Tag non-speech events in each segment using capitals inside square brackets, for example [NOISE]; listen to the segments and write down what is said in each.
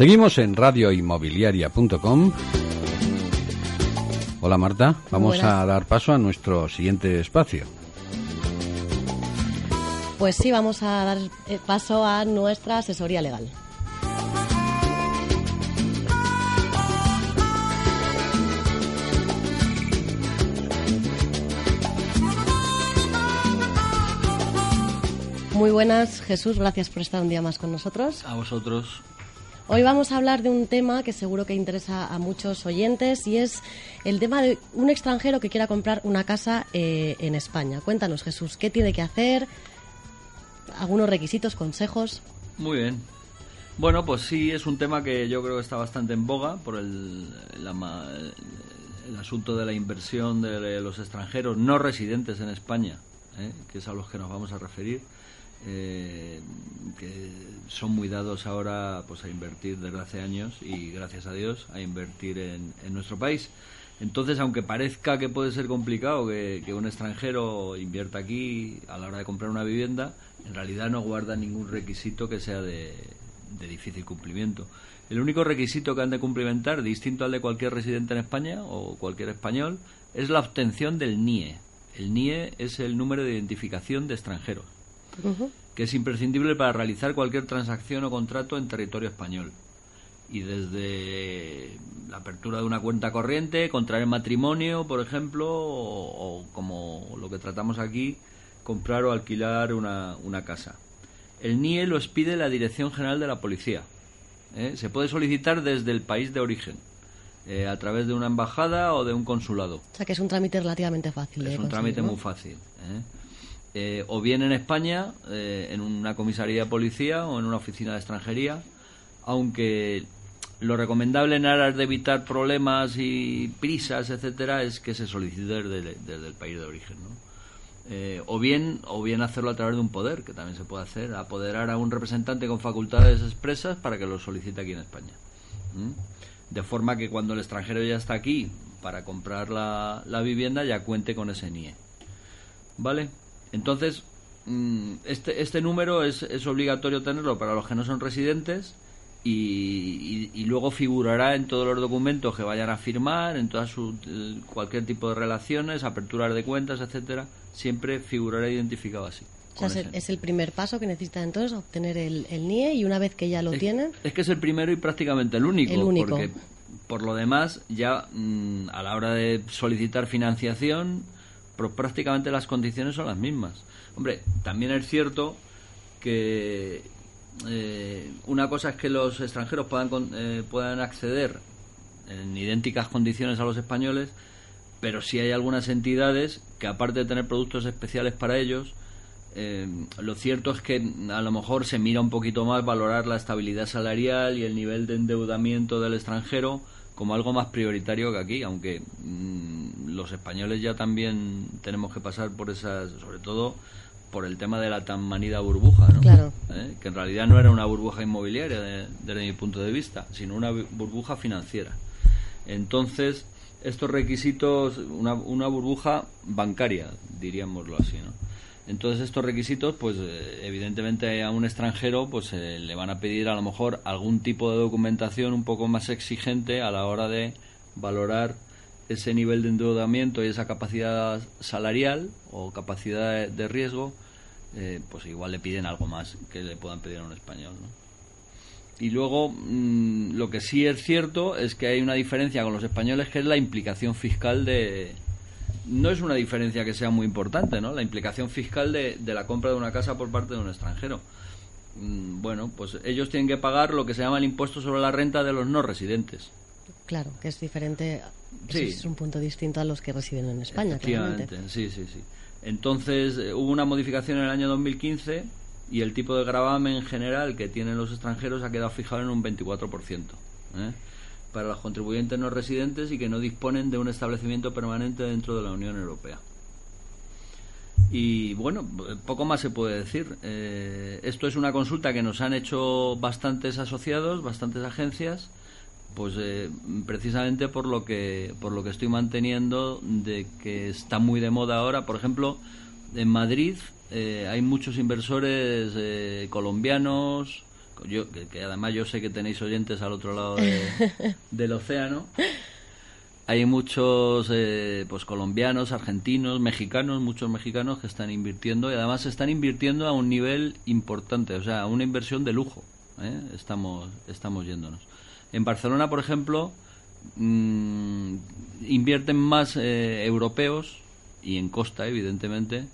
Seguimos en radioinmobiliaria.com. Hola Marta, vamos Buenas. a dar paso a nuestro siguiente espacio. Pues sí, vamos a dar eh, paso a nuestra asesoría legal. Muy buenas, Jesús, gracias por estar un día más con nosotros. A vosotros. Hoy vamos a hablar de un tema que seguro que interesa a muchos oyentes y es el tema de un extranjero que quiera comprar una casa eh, en España. Cuéntanos, Jesús, ¿qué tiene que hacer? ¿Algunos requisitos, consejos? Muy bien. Bueno, pues sí, es un tema que yo creo que está bastante en boga por el, el asunto de la inversión de los extranjeros no residentes en España, ¿eh? que es a los que nos vamos a referir, eh, que son muy dados ahora pues a invertir desde hace años y gracias a Dios a invertir en, en nuestro país. Entonces, aunque parezca que puede ser complicado que, un extranjero invierta aquí a la hora de comprar una vivienda, en realidad no guarda ningún requisito que sea de, de difícil cumplimiento. El único requisito que han de cumplimentar, distinto al de cualquier residente en España o cualquier español, es la obtención del NIE. El NIE es el número de identificación de extranjeros, que es imprescindible para realizar cualquier transacción o contrato en territorio español. Y desde la apertura de una cuenta corriente, contraer matrimonio, por ejemplo, o, o como lo que tratamos aquí, comprar o alquilar una, una casa. El NIE lo expide la Dirección General de la Policía. ¿eh? Se puede solicitar desde el país de origen, eh, a través de una embajada o de un consulado. O sea que es un trámite relativamente fácil. Es un trámite ¿no? muy fácil. ¿eh? Eh, o bien en España, eh, en una comisaría de policía o en una oficina de extranjería, aunque lo recomendable en aras de evitar problemas y prisas, etcétera, es que se solicite desde, el país de origen. Eh, o bien o bien hacerlo a través de un poder, que también se puede hacer, apoderar a un representante con facultades expresas para que lo solicite aquí en España. De forma que cuando el extranjero ya está aquí para comprar la, la vivienda ya cuente con ese NIE. ¿Vale? Entonces, mm, este, este número es, es obligatorio tenerlo para los que no son residentes y, y- y luego figurará en todos los documentos que vayan a firmar, en todas su, eh, cualquier tipo de relaciones, aperturas de cuentas, etcétera, siempre figurará identificado así. O sea, es el, primer paso que necesitan entonces obtener el, el NIE y una vez que ya lo Es- tienen, Es que es el primero y prácticamente el único. El único. Porque por lo demás, ya mm, a la hora de solicitar financiación, pues prácticamente las condiciones son las mismas. Hombre, también es cierto que eh, una cosa es que los extranjeros puedan, eh, puedan acceder en idénticas condiciones a los españoles, pero sí hay algunas entidades que aparte de tener productos especiales para ellos, eh, lo cierto es que a lo mejor se mira un poquito más valorar la estabilidad salarial y el nivel de endeudamiento del extranjero como algo más prioritario que aquí, aunque mm, los españoles ya también tenemos que pasar por esas, sobre todo por el tema de la tan manida burbuja, ¿no? Claro. ¿Eh? que en realidad no era una burbuja inmobiliaria de- desde mi punto de vista, sino una bu- burbuja financiera. Entonces, estos requisitos, una, una burbuja bancaria, diríamoslo así, ¿no? Entonces estos requisitos, pues eh, evidentemente a un extranjero, pues eh, le van a pedir a lo mejor algún tipo de documentación un poco más exigente a la hora de valorar ese nivel de endeudamiento y esa capacidad salarial o capacidad de, riesgo, eh, pues igual le piden algo más que le puedan pedir a un español. Y luego, mm, lo que sí es cierto es que hay una diferencia con los españoles que es la implicación fiscal de... No es una diferencia que sea muy importante, ¿no? La implicación fiscal de, de la compra de una casa por parte de un extranjero. Mm, Bueno, pues ellos tienen que pagar lo que se llama el impuesto sobre la renta de los no residentes. Claro, que es diferente, Sí. es un punto distinto a los que residen en España. Efectivamente, sí, sí, sí. Entonces eh, hubo una modificación en el año 2015 y el tipo de gravamen general que tienen los extranjeros ha quedado fijado en un 24%. ¿eh? Para los contribuyentes no residentes y que no disponen de un establecimiento permanente dentro de la Unión Europea. Y bueno, poco más se puede decir. Eh, esto es una consulta que nos han hecho bastantes asociados, bastantes agencias, pues eh, precisamente por lo que por lo que estoy manteniendo de que está muy de moda ahora. Por ejemplo, en Madrid eh, hay muchos inversores eh, colombianos. Yo, que, que además yo sé que tenéis oyentes al otro lado de- [LAUGHS] del océano. Hay muchos eh, pues colombianos, argentinos, mexicanos, muchos mexicanos que están invirtiendo y además están invirtiendo a un nivel importante, o sea, a una inversión de lujo. ¿eh? Estamos estamos yéndonos. En Barcelona, por ejemplo, mm, invierten más eh, europeos y en costa, evidentemente,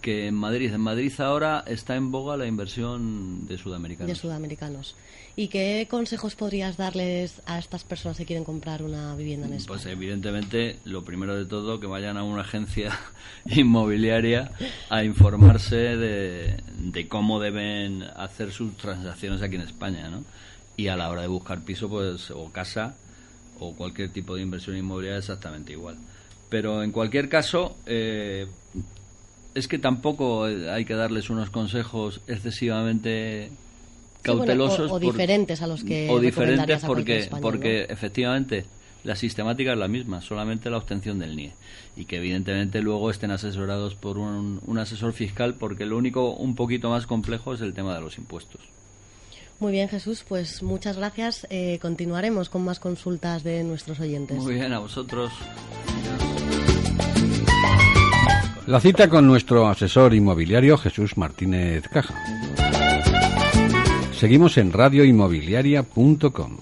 que en Madrid. En Madrid ahora está en boga la inversión de sudamericanos. de sudamericanos. ¿Y qué consejos podrías darles a estas personas que quieren comprar una vivienda en España? Pues evidentemente, lo primero de todo, que vayan a una agencia [LAUGHS] inmobiliaria a informarse de, de cómo deben hacer sus transacciones aquí en España, ¿no? Y a la hora de buscar piso, pues, o casa, o cualquier tipo de inversión inmobiliaria exactamente igual. Pero en cualquier caso, eh, es que tampoco hay que darles unos consejos excesivamente Sí, bueno, o- cautelosos. o por- diferentes a los que O diferentes porque, español, porque ¿no? efectivamente la sistemática es la misma, solamente la obtención del NIE. Y que evidentemente luego estén asesorados por un, un asesor fiscal porque lo único un poquito más complejo es el tema de los impuestos. Muy bien, Jesús, pues muchas gracias. Eh, continuaremos con más consultas de nuestros oyentes. Muy bien, a vosotros. La cita con nuestro asesor inmobiliario Jesús Martínez Caja. Seguimos en radioinmobiliaria.com.